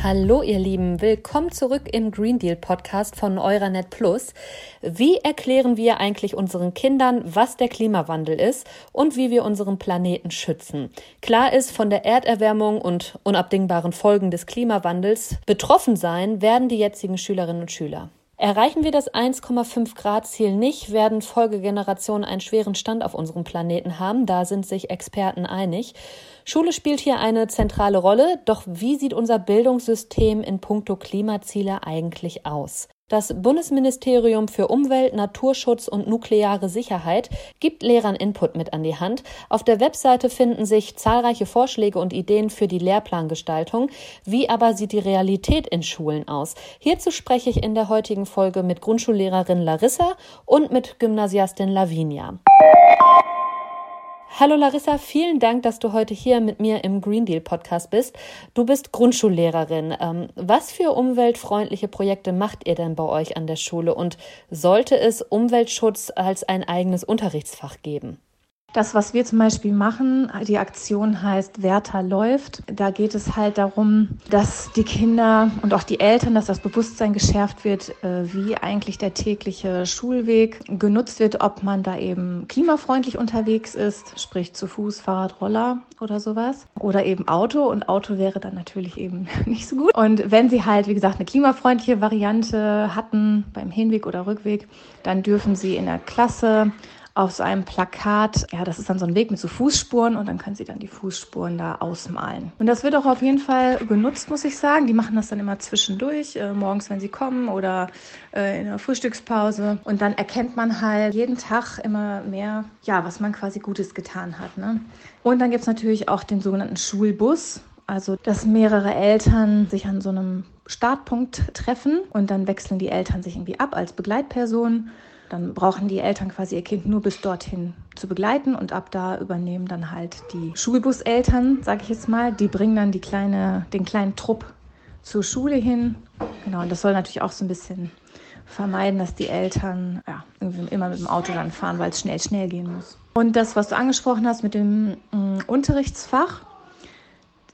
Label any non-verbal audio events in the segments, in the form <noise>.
Hallo ihr Lieben, willkommen zurück im Green Deal Podcast von Euranet Plus. Wie erklären wir eigentlich unseren Kindern, was der Klimawandel ist und wie wir unseren Planeten schützen? Klar ist, von der Erderwärmung und unabdingbaren Folgen des Klimawandels betroffen sein werden die jetzigen Schülerinnen und Schüler. Erreichen wir das 1,5 Grad Ziel nicht, werden Folgegenerationen einen schweren Stand auf unserem Planeten haben. Da sind sich Experten einig. Schule spielt hier eine zentrale Rolle. Doch wie sieht unser Bildungssystem in puncto Klimaziele eigentlich aus? Das Bundesministerium für Umwelt, Naturschutz und nukleare Sicherheit gibt Lehrern Input mit an die Hand. Auf der Webseite finden sich zahlreiche Vorschläge und Ideen für die Lehrplangestaltung. Wie aber sieht die Realität in Schulen aus? Hierzu spreche ich in der heutigen Folge mit Grundschullehrerin Larissa und mit Gymnasiastin Lavinia. Hallo Larissa, vielen Dank, dass du heute hier mit mir im Green Deal Podcast bist. Du bist Grundschullehrerin. Ähm, was für umweltfreundliche Projekte macht ihr denn bei euch an der Schule und sollte es Umweltschutz als ein eigenes Unterrichtsfach geben? Das, was wir zum Beispiel machen, die Aktion heißt Werther läuft. Da geht es halt darum, dass die Kinder und auch die Eltern, dass das Bewusstsein geschärft wird, äh, wie eigentlich der tägliche Schulweg genutzt wird, ob man da eben klimafreundlich unterwegs ist, sprich zu Fuß, Fahrrad, Roller oder sowas. Oder eben Auto. Und Auto wäre dann natürlich eben <laughs> nicht so gut. Und wenn sie halt, wie gesagt, eine klimafreundliche Variante hatten beim Hinweg oder Rückweg, dann dürfen sie in der Klasse auf so einem Plakat, ja, das ist dann so ein Weg mit so Fußspuren und dann können sie dann die Fußspuren da ausmalen. Und das wird auch auf jeden Fall genutzt, muss ich sagen. Die machen das dann immer zwischendurch, äh, morgens, wenn sie kommen oder äh, in der Frühstückspause. Und dann erkennt man halt jeden Tag immer mehr, ja, was man quasi Gutes getan hat. Ne? Und dann gibt es natürlich auch den sogenannten Schulbus. Also, dass mehrere Eltern sich an so einem Startpunkt treffen und dann wechseln die Eltern sich irgendwie ab als Begleitperson dann brauchen die Eltern quasi ihr Kind nur bis dorthin zu begleiten und ab da übernehmen dann halt die Schulbuseltern, sage ich jetzt mal. Die bringen dann die kleine, den kleinen Trupp zur Schule hin. Genau, und das soll natürlich auch so ein bisschen vermeiden, dass die Eltern ja, immer mit dem Auto dann fahren, weil es schnell, schnell gehen muss. Und das, was du angesprochen hast mit dem äh, Unterrichtsfach,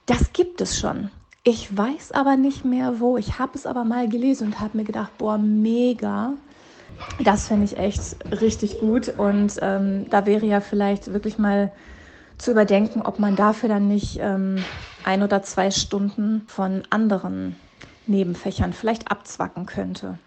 das gibt es schon. Ich weiß aber nicht mehr wo. Ich habe es aber mal gelesen und habe mir gedacht, boah, mega. Das fände ich echt richtig gut. Und ähm, da wäre ja vielleicht wirklich mal zu überdenken, ob man dafür dann nicht ähm, ein oder zwei Stunden von anderen Nebenfächern vielleicht abzwacken könnte.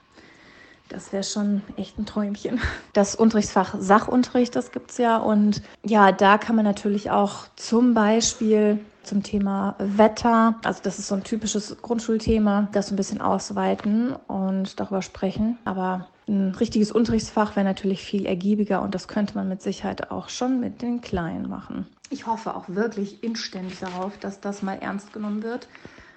Das wäre schon echt ein Träumchen. Das Unterrichtsfach Sachunterricht, das gibt es ja. Und ja, da kann man natürlich auch zum Beispiel zum Thema Wetter, also das ist so ein typisches Grundschulthema, das ein bisschen ausweiten und darüber sprechen. Aber ein richtiges Unterrichtsfach wäre natürlich viel ergiebiger und das könnte man mit Sicherheit auch schon mit den Kleinen machen. Ich hoffe auch wirklich inständig darauf, dass das mal ernst genommen wird.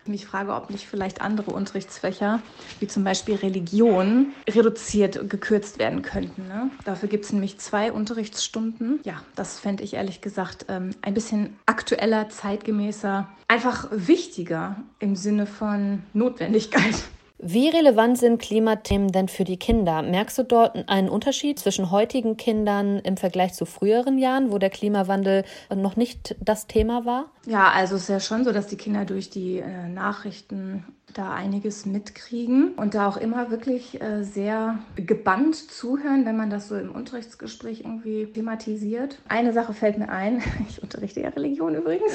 Ich frage, ob nicht vielleicht andere Unterrichtsfächer, wie zum Beispiel Religion, reduziert, gekürzt werden könnten. Ne? Dafür gibt es nämlich zwei Unterrichtsstunden. Ja, das fände ich ehrlich gesagt ähm, ein bisschen aktueller, zeitgemäßer, einfach wichtiger im Sinne von Notwendigkeit. Wie relevant sind Klimathemen denn für die Kinder? Merkst du dort einen Unterschied zwischen heutigen Kindern im Vergleich zu früheren Jahren, wo der Klimawandel noch nicht das Thema war? Ja, also es ist ja schon so, dass die Kinder durch die äh, Nachrichten da einiges mitkriegen und da auch immer wirklich äh, sehr gebannt zuhören, wenn man das so im Unterrichtsgespräch irgendwie thematisiert. Eine Sache fällt mir ein, <laughs> ich unterrichte ja Religion übrigens.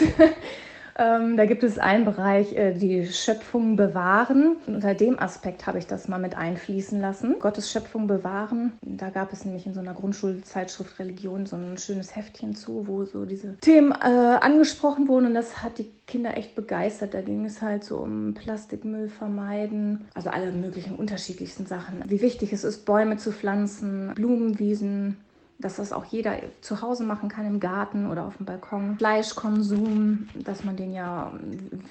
Ähm, da gibt es einen Bereich, äh, die Schöpfung bewahren. Und unter dem Aspekt habe ich das mal mit einfließen lassen. Gottes Schöpfung bewahren. Da gab es nämlich in so einer Grundschulzeitschrift Religion so ein schönes Heftchen zu, wo so diese Themen äh, angesprochen wurden. Und das hat die Kinder echt begeistert. Da ging es halt so um Plastikmüll vermeiden, also alle möglichen unterschiedlichsten Sachen. Wie wichtig es ist, Bäume zu pflanzen, Blumenwiesen dass das auch jeder zu Hause machen kann im Garten oder auf dem Balkon. Fleischkonsum, dass man den ja,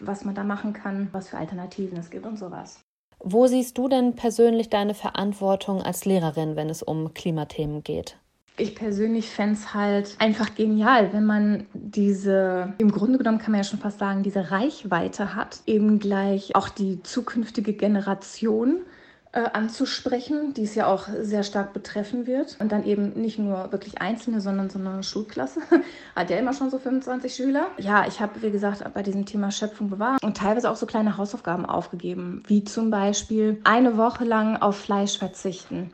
was man da machen kann, was für Alternativen es gibt und sowas. Wo siehst du denn persönlich deine Verantwortung als Lehrerin, wenn es um Klimathemen geht? Ich persönlich fände es halt einfach genial, wenn man diese, im Grunde genommen kann man ja schon fast sagen, diese Reichweite hat, eben gleich auch die zukünftige Generation anzusprechen, die es ja auch sehr stark betreffen wird. Und dann eben nicht nur wirklich Einzelne, sondern so eine Schulklasse. <laughs> Hat ja immer schon so 25 Schüler. Ja, ich habe, wie gesagt, bei diesem Thema Schöpfung bewahrt und teilweise auch so kleine Hausaufgaben aufgegeben, wie zum Beispiel eine Woche lang auf Fleisch verzichten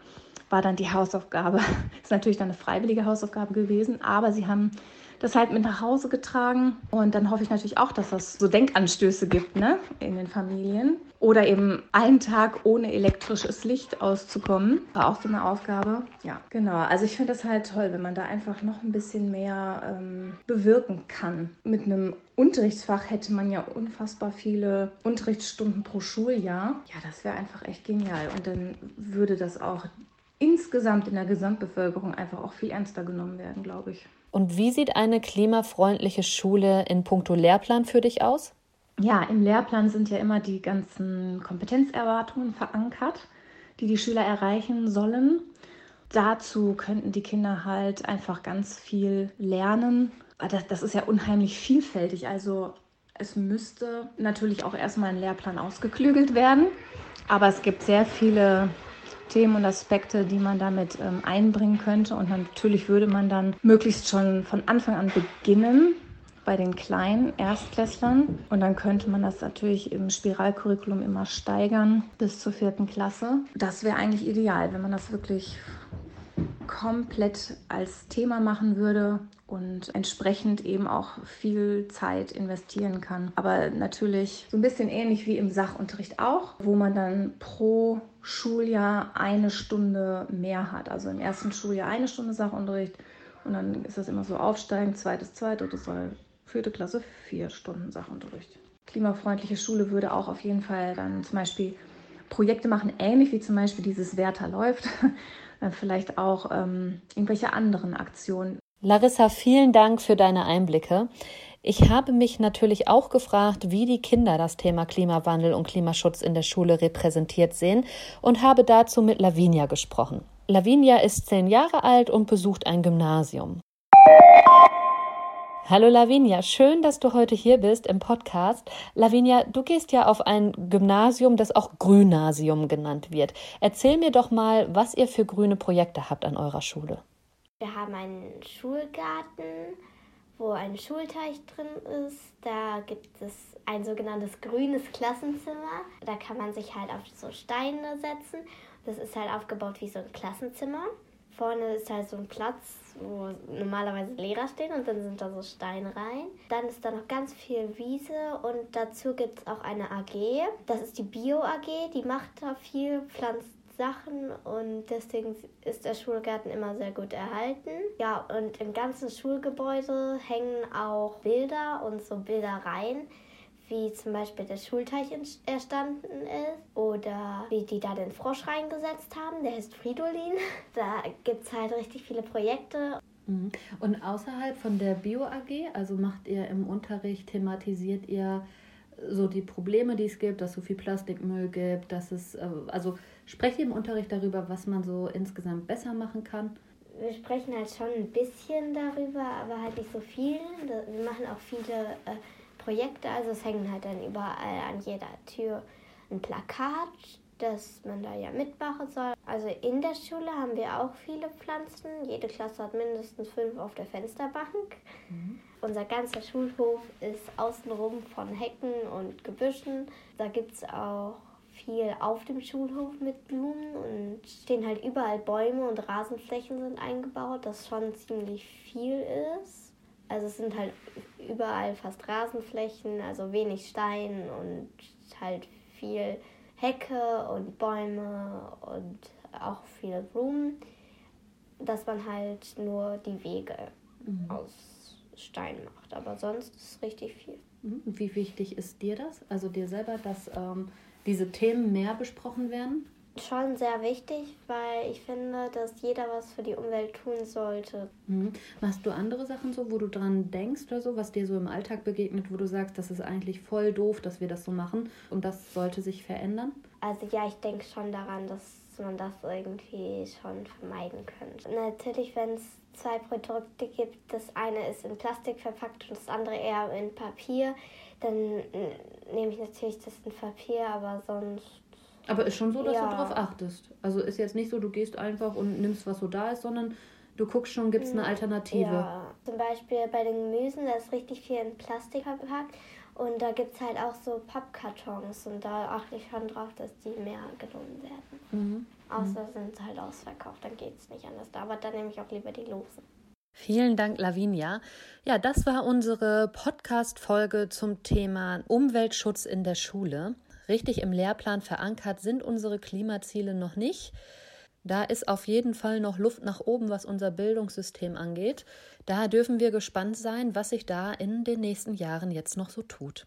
war dann die Hausaufgabe. <laughs> Ist natürlich dann eine freiwillige Hausaufgabe gewesen, aber sie haben das halt mit nach Hause getragen. Und dann hoffe ich natürlich auch, dass es so Denkanstöße gibt ne, in den Familien. Oder eben einen Tag ohne elektrisches Licht auszukommen. War auch so eine Aufgabe. Ja, genau. Also ich finde das halt toll, wenn man da einfach noch ein bisschen mehr ähm, bewirken kann. Mit einem Unterrichtsfach hätte man ja unfassbar viele Unterrichtsstunden pro Schuljahr. Ja, das wäre einfach echt genial. Und dann würde das auch insgesamt in der Gesamtbevölkerung einfach auch viel ernster genommen werden, glaube ich. Und wie sieht eine klimafreundliche Schule in puncto Lehrplan für dich aus? Ja, im Lehrplan sind ja immer die ganzen Kompetenzerwartungen verankert, die die Schüler erreichen sollen. Dazu könnten die Kinder halt einfach ganz viel lernen. Das, das ist ja unheimlich vielfältig. Also es müsste natürlich auch erstmal ein Lehrplan ausgeklügelt werden. Aber es gibt sehr viele Themen und Aspekte, die man damit ähm, einbringen könnte. Und natürlich würde man dann möglichst schon von Anfang an beginnen bei den kleinen Erstklässlern. Und dann könnte man das natürlich im Spiralcurriculum immer steigern bis zur vierten Klasse. Das wäre eigentlich ideal, wenn man das wirklich komplett als Thema machen würde und entsprechend eben auch viel Zeit investieren kann. Aber natürlich so ein bisschen ähnlich wie im Sachunterricht auch, wo man dann pro Schuljahr eine Stunde mehr hat. Also im ersten Schuljahr eine Stunde Sachunterricht und dann ist das immer so aufsteigend, zweites, zweites, drittes, vierte Klasse vier Stunden Sachunterricht. Klimafreundliche Schule würde auch auf jeden Fall dann zum Beispiel Projekte machen, ähnlich wie zum Beispiel dieses Werther läuft, <laughs> vielleicht auch ähm, irgendwelche anderen Aktionen. Larissa, vielen Dank für deine Einblicke. Ich habe mich natürlich auch gefragt, wie die Kinder das Thema Klimawandel und Klimaschutz in der Schule repräsentiert sehen und habe dazu mit Lavinia gesprochen. Lavinia ist zehn Jahre alt und besucht ein Gymnasium. Hallo Lavinia, schön, dass du heute hier bist im Podcast. Lavinia, du gehst ja auf ein Gymnasium, das auch Grünasium genannt wird. Erzähl mir doch mal, was ihr für grüne Projekte habt an eurer Schule. Wir haben einen Schulgarten, wo ein Schulteich drin ist. Da gibt es ein sogenanntes grünes Klassenzimmer. Da kann man sich halt auf so Steine setzen. Das ist halt aufgebaut wie so ein Klassenzimmer. Vorne ist halt so ein Platz, wo normalerweise Lehrer stehen und dann sind da so Steine rein. Dann ist da noch ganz viel Wiese und dazu gibt es auch eine AG. Das ist die Bio AG, die macht da viel, pflanzt Sachen und deswegen ist der Schulgarten immer sehr gut erhalten. Ja, und im ganzen Schulgebäude hängen auch Bilder und so Bildereien wie zum Beispiel der Schulteich entstanden ist oder wie die da den Frosch reingesetzt haben, der heißt Fridolin. <laughs> Da gibt es halt richtig viele Projekte. Mhm. Und außerhalb von der Bio AG, also macht ihr im Unterricht, thematisiert ihr so die Probleme, die es gibt, dass es so viel Plastikmüll gibt, dass es, äh, also sprecht ihr im Unterricht darüber, was man so insgesamt besser machen kann? Wir sprechen halt schon ein bisschen darüber, aber halt nicht so viel. Wir machen auch viele äh, Projekte. Also es hängen halt dann überall an jeder Tür ein Plakat, dass man da ja mitmachen soll. Also in der Schule haben wir auch viele Pflanzen. Jede Klasse hat mindestens fünf auf der Fensterbank. Mhm. Unser ganzer Schulhof ist außenrum von Hecken und Gebüschen. Da gibt es auch viel auf dem Schulhof mit Blumen und stehen halt überall Bäume und Rasenflächen sind eingebaut, das schon ziemlich viel ist. Also es sind halt überall fast Rasenflächen, also wenig Stein und halt viel Hecke und Bäume und auch viele Blumen, dass man halt nur die Wege mhm. aus Stein macht. Aber sonst ist es richtig viel. Mhm. Wie wichtig ist dir das, also dir selber, dass ähm, diese Themen mehr besprochen werden? Schon sehr wichtig, weil ich finde, dass jeder was für die Umwelt tun sollte. Mhm. Machst du andere Sachen so, wo du dran denkst oder so, was dir so im Alltag begegnet, wo du sagst, das ist eigentlich voll doof, dass wir das so machen und das sollte sich verändern? Also ja, ich denke schon daran, dass man das irgendwie schon vermeiden könnte. Natürlich, wenn es zwei Produkte gibt, das eine ist in Plastik verpackt und das andere eher in Papier, dann nehme ich natürlich das in Papier, aber sonst Aber ist schon so, dass ja. du darauf achtest. Also ist jetzt nicht so, du gehst einfach und nimmst, was so da ist, sondern du guckst schon, gibt es eine hm, Alternative. Ja, zum Beispiel bei den Gemüsen, da ist richtig viel in Plastik verpackt. Und da gibt es halt auch so Pappkartons und da achte ich schon drauf, dass die mehr genommen werden. Mhm. Außer mhm. sind halt ausverkauft, dann geht es nicht anders. Aber dann nehme ich auch lieber die losen. Vielen Dank, Lavinia. Ja, das war unsere Podcast-Folge zum Thema Umweltschutz in der Schule. Richtig im Lehrplan verankert sind unsere Klimaziele noch nicht. Da ist auf jeden Fall noch Luft nach oben, was unser Bildungssystem angeht. Daher dürfen wir gespannt sein, was sich da in den nächsten Jahren jetzt noch so tut.